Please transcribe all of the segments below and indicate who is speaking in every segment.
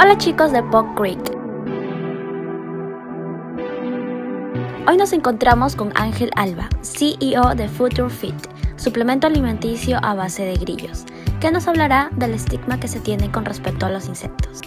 Speaker 1: Hola chicos de Pop Creek. Hoy nos encontramos con Ángel Alba, CEO de Future Fit, suplemento alimenticio a base de grillos, que nos hablará del estigma que se tiene con respecto a los insectos.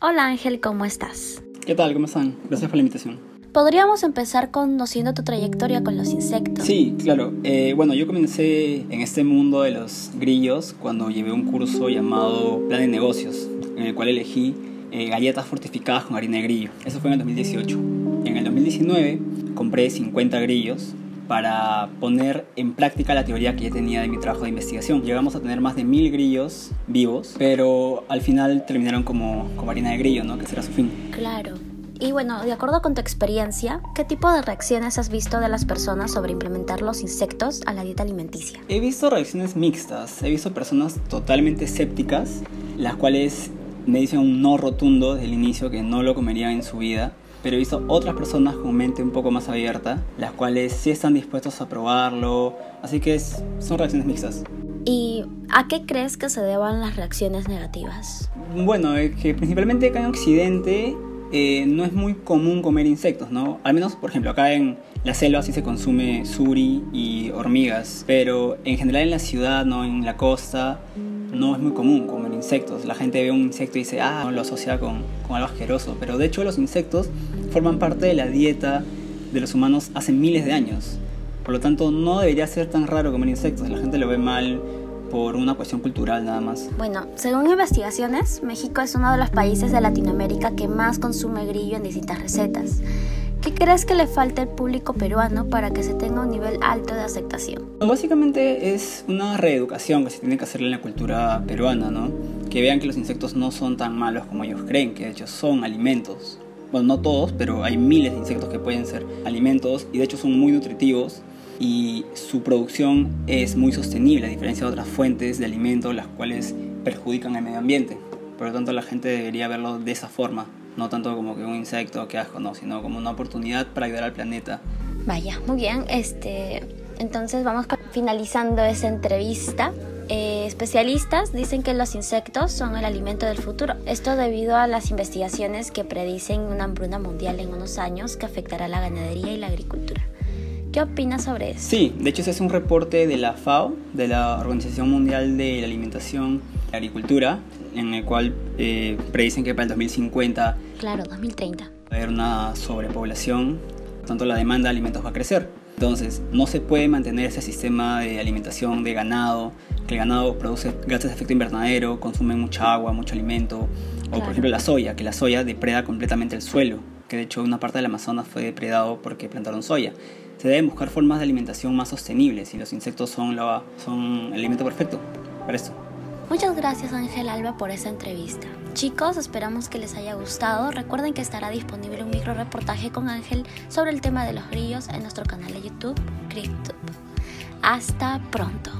Speaker 1: Hola Ángel, ¿cómo estás?
Speaker 2: ¿Qué tal? ¿Cómo están? Gracias por la invitación.
Speaker 1: Podríamos empezar conociendo tu trayectoria con los insectos.
Speaker 2: Sí, claro. Eh, bueno, yo comencé en este mundo de los grillos cuando llevé un curso llamado Plan de Negocios, en el cual elegí eh, galletas fortificadas con harina de grillo. Eso fue en el 2018. En el 2019 compré 50 grillos para poner en práctica la teoría que ya tenía de mi trabajo de investigación. Llegamos a tener más de mil grillos vivos, pero al final terminaron como, como harina de grillo, ¿no? Que será su fin.
Speaker 1: Claro. Y bueno, de acuerdo con tu experiencia, ¿qué tipo de reacciones has visto de las personas sobre implementar los insectos a la dieta alimenticia?
Speaker 2: He visto reacciones mixtas, he visto personas totalmente escépticas, las cuales me dicen un no rotundo desde el inicio que no lo comerían en su vida, pero he visto otras personas con mente un poco más abierta, las cuales sí están dispuestos a probarlo, así que son reacciones mixtas.
Speaker 1: ¿Y a qué crees que se deban las reacciones negativas?
Speaker 2: Bueno, que principalmente acá en Occidente eh, no es muy común comer insectos, ¿no? Al menos, por ejemplo, acá en la selva sí se consume suri y hormigas, pero en general en la ciudad, ¿no? En la costa, no es muy común comer insectos. La gente ve un insecto y dice, ah, lo asocia con, con algo asqueroso, pero de hecho los insectos forman parte de la dieta de los humanos hace miles de años. Por lo tanto, no debería ser tan raro comer insectos. La gente lo ve mal por una cuestión cultural nada más.
Speaker 1: Bueno, según investigaciones, México es uno de los países de Latinoamérica que más consume grillo en distintas recetas. ¿Qué crees que le falta al público peruano para que se tenga un nivel alto de aceptación?
Speaker 2: Básicamente es una reeducación que se tiene que hacer en la cultura peruana, ¿no? Que vean que los insectos no son tan malos como ellos creen, que de hecho son alimentos. Bueno, no todos, pero hay miles de insectos que pueden ser alimentos y de hecho son muy nutritivos y su producción es muy sostenible a diferencia de otras fuentes de alimento las cuales perjudican al medio ambiente. Por lo tanto la gente debería verlo de esa forma, no tanto como que un insecto que asco, no, sino como una oportunidad para ayudar al planeta.
Speaker 1: Vaya, muy bien, este, entonces vamos finalizando esa entrevista. Eh, especialistas dicen que los insectos son el alimento del futuro. Esto debido a las investigaciones que predicen una hambruna mundial en unos años que afectará a la ganadería y la agricultura. ¿Qué opinas sobre eso?
Speaker 2: Sí, de hecho ese es un reporte de la FAO, de la Organización Mundial de la Alimentación y Agricultura, en el cual eh, predicen que para el 2050...
Speaker 1: Claro, 2030. Va
Speaker 2: a haber una sobrepoblación, por tanto la demanda de alimentos va a crecer. Entonces, no se puede mantener ese sistema de alimentación de ganado, que el ganado produce gases de efecto invernadero, consume mucha agua, mucho alimento, o por ejemplo la soya, que la soya depreda completamente el suelo, que de hecho una parte del Amazonas fue depredado porque plantaron soya se deben buscar formas de alimentación más sostenibles y los insectos son, son el alimento perfecto para esto.
Speaker 1: Muchas gracias Ángel Alba por esa entrevista. Chicos, esperamos que les haya gustado. Recuerden que estará disponible un micro reportaje con Ángel sobre el tema de los grillos en nuestro canal de YouTube, CrypTube. Hasta pronto.